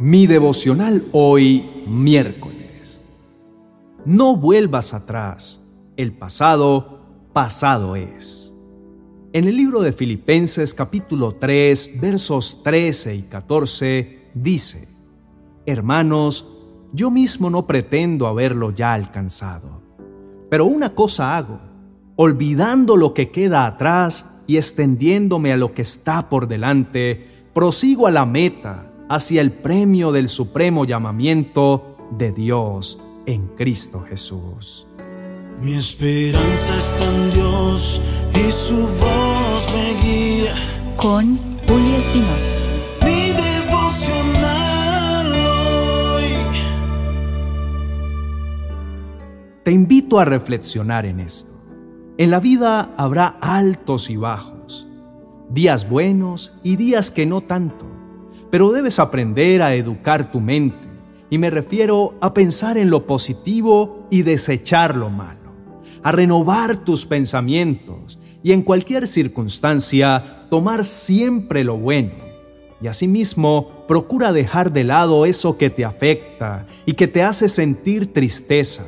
Mi devocional hoy, miércoles. No vuelvas atrás. El pasado, pasado es. En el libro de Filipenses capítulo 3, versos 13 y 14, dice, Hermanos, yo mismo no pretendo haberlo ya alcanzado, pero una cosa hago, olvidando lo que queda atrás y extendiéndome a lo que está por delante, prosigo a la meta, hacia el premio del supremo llamamiento de Dios en Cristo Jesús. Mi esperanza está en Dios y su voz me guía. Con Julio Espinosa. Mi devocional hoy. Te invito a reflexionar en esto. En la vida habrá altos y bajos, días buenos y días que no tanto, pero debes aprender a educar tu mente, y me refiero a pensar en lo positivo y desechar lo malo, a renovar tus pensamientos y en cualquier circunstancia tomar siempre lo bueno. Y asimismo, procura dejar de lado eso que te afecta y que te hace sentir tristeza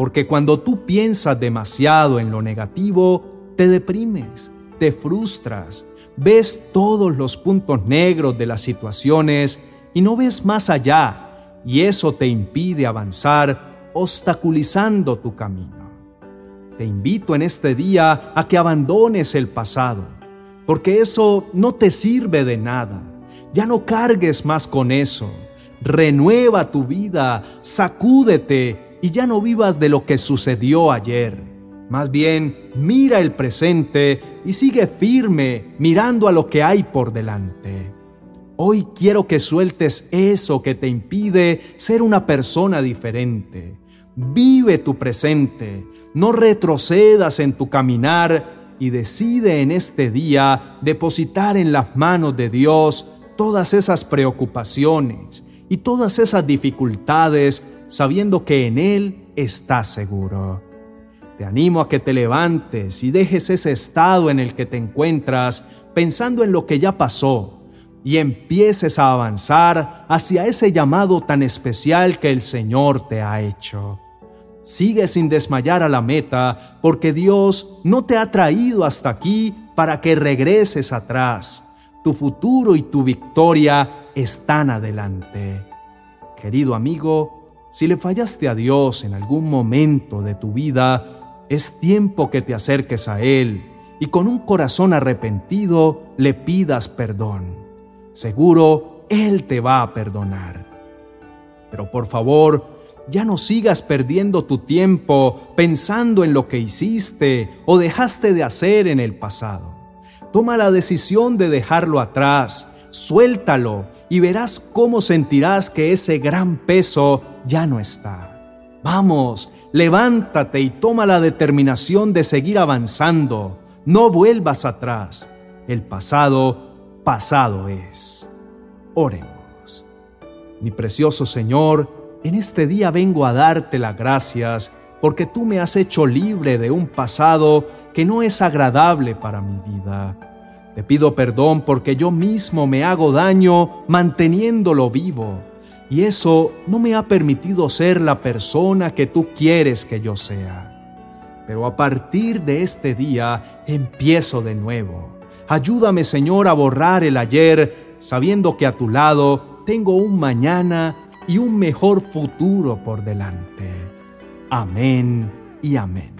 porque cuando tú piensas demasiado en lo negativo, te deprimes, te frustras, ves todos los puntos negros de las situaciones y no ves más allá, y eso te impide avanzar, obstaculizando tu camino. Te invito en este día a que abandones el pasado, porque eso no te sirve de nada. Ya no cargues más con eso. Renueva tu vida, sacúdete y ya no vivas de lo que sucedió ayer. Más bien, mira el presente y sigue firme mirando a lo que hay por delante. Hoy quiero que sueltes eso que te impide ser una persona diferente. Vive tu presente, no retrocedas en tu caminar y decide en este día depositar en las manos de Dios todas esas preocupaciones y todas esas dificultades sabiendo que en Él estás seguro. Te animo a que te levantes y dejes ese estado en el que te encuentras pensando en lo que ya pasó y empieces a avanzar hacia ese llamado tan especial que el Señor te ha hecho. Sigue sin desmayar a la meta porque Dios no te ha traído hasta aquí para que regreses atrás. Tu futuro y tu victoria están adelante. Querido amigo, si le fallaste a Dios en algún momento de tu vida, es tiempo que te acerques a Él y con un corazón arrepentido le pidas perdón. Seguro Él te va a perdonar. Pero por favor, ya no sigas perdiendo tu tiempo pensando en lo que hiciste o dejaste de hacer en el pasado. Toma la decisión de dejarlo atrás, suéltalo y verás cómo sentirás que ese gran peso ya no está. Vamos, levántate y toma la determinación de seguir avanzando. No vuelvas atrás. El pasado, pasado es. Oremos. Mi precioso Señor, en este día vengo a darte las gracias porque tú me has hecho libre de un pasado que no es agradable para mi vida. Te pido perdón porque yo mismo me hago daño manteniéndolo vivo y eso no me ha permitido ser la persona que tú quieres que yo sea. Pero a partir de este día empiezo de nuevo. Ayúdame Señor a borrar el ayer, sabiendo que a tu lado tengo un mañana y un mejor futuro por delante. Amén y amén.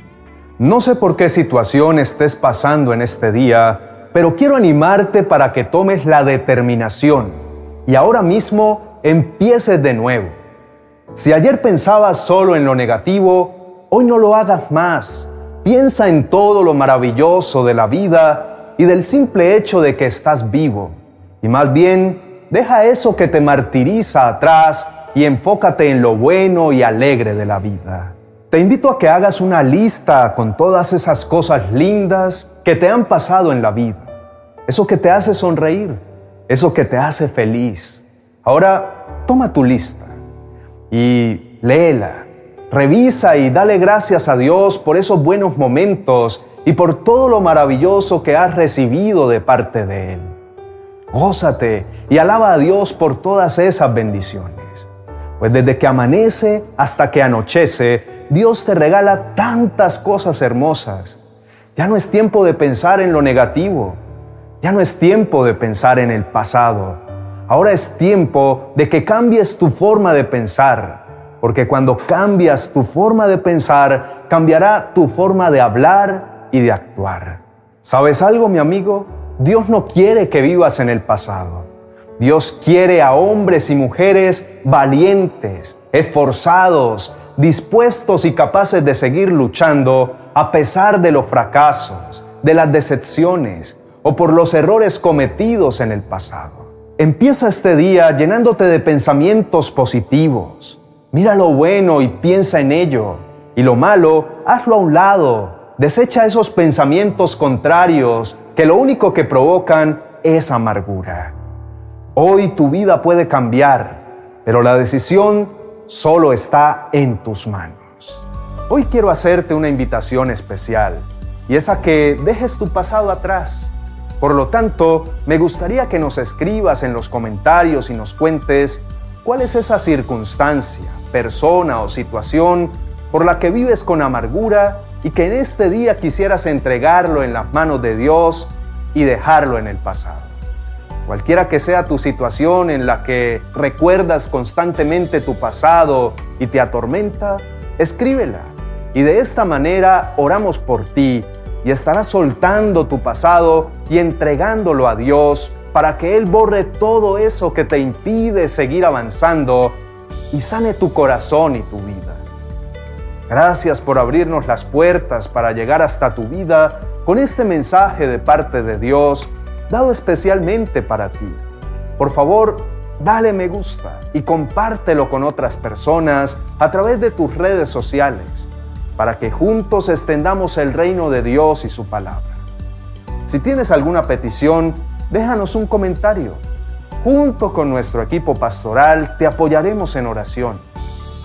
No sé por qué situación estés pasando en este día, pero quiero animarte para que tomes la determinación y ahora mismo empieces de nuevo. Si ayer pensabas solo en lo negativo, hoy no lo hagas más. Piensa en todo lo maravilloso de la vida y del simple hecho de que estás vivo. Y más bien, deja eso que te martiriza atrás y enfócate en lo bueno y alegre de la vida. Te invito a que hagas una lista con todas esas cosas lindas que te han pasado en la vida. Eso que te hace sonreír, eso que te hace feliz, Ahora toma tu lista y léela, revisa y dale gracias a Dios por esos buenos momentos y por todo lo maravilloso que has recibido de parte de Él. Gózate y alaba a Dios por todas esas bendiciones. Pues desde que amanece hasta que anochece, Dios te regala tantas cosas hermosas. Ya no es tiempo de pensar en lo negativo. Ya no es tiempo de pensar en el pasado. Ahora es tiempo de que cambies tu forma de pensar. Porque cuando cambias tu forma de pensar, cambiará tu forma de hablar y de actuar. ¿Sabes algo, mi amigo? Dios no quiere que vivas en el pasado. Dios quiere a hombres y mujeres valientes, esforzados, dispuestos y capaces de seguir luchando a pesar de los fracasos, de las decepciones o por los errores cometidos en el pasado. Empieza este día llenándote de pensamientos positivos. Mira lo bueno y piensa en ello. Y lo malo, hazlo a un lado. Desecha esos pensamientos contrarios que lo único que provocan es amargura. Hoy tu vida puede cambiar, pero la decisión solo está en tus manos. Hoy quiero hacerte una invitación especial y es a que dejes tu pasado atrás. Por lo tanto, me gustaría que nos escribas en los comentarios y nos cuentes cuál es esa circunstancia, persona o situación por la que vives con amargura y que en este día quisieras entregarlo en las manos de Dios y dejarlo en el pasado. Cualquiera que sea tu situación en la que recuerdas constantemente tu pasado y te atormenta, escríbela. Y de esta manera oramos por ti y estarás soltando tu pasado y entregándolo a Dios para que Él borre todo eso que te impide seguir avanzando y sane tu corazón y tu vida. Gracias por abrirnos las puertas para llegar hasta tu vida con este mensaje de parte de Dios dado especialmente para ti. Por favor, dale me gusta y compártelo con otras personas a través de tus redes sociales para que juntos extendamos el reino de Dios y su palabra. Si tienes alguna petición, déjanos un comentario. Junto con nuestro equipo pastoral te apoyaremos en oración,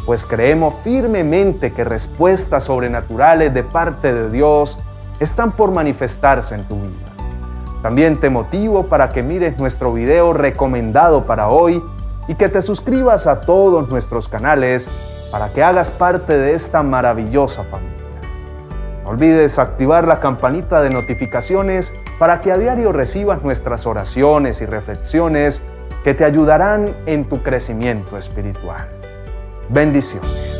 pues creemos firmemente que respuestas sobrenaturales de parte de Dios están por manifestarse en tu vida. También te motivo para que mires nuestro video recomendado para hoy y que te suscribas a todos nuestros canales para que hagas parte de esta maravillosa familia. No olvides activar la campanita de notificaciones para que a diario recibas nuestras oraciones y reflexiones que te ayudarán en tu crecimiento espiritual. Bendiciones.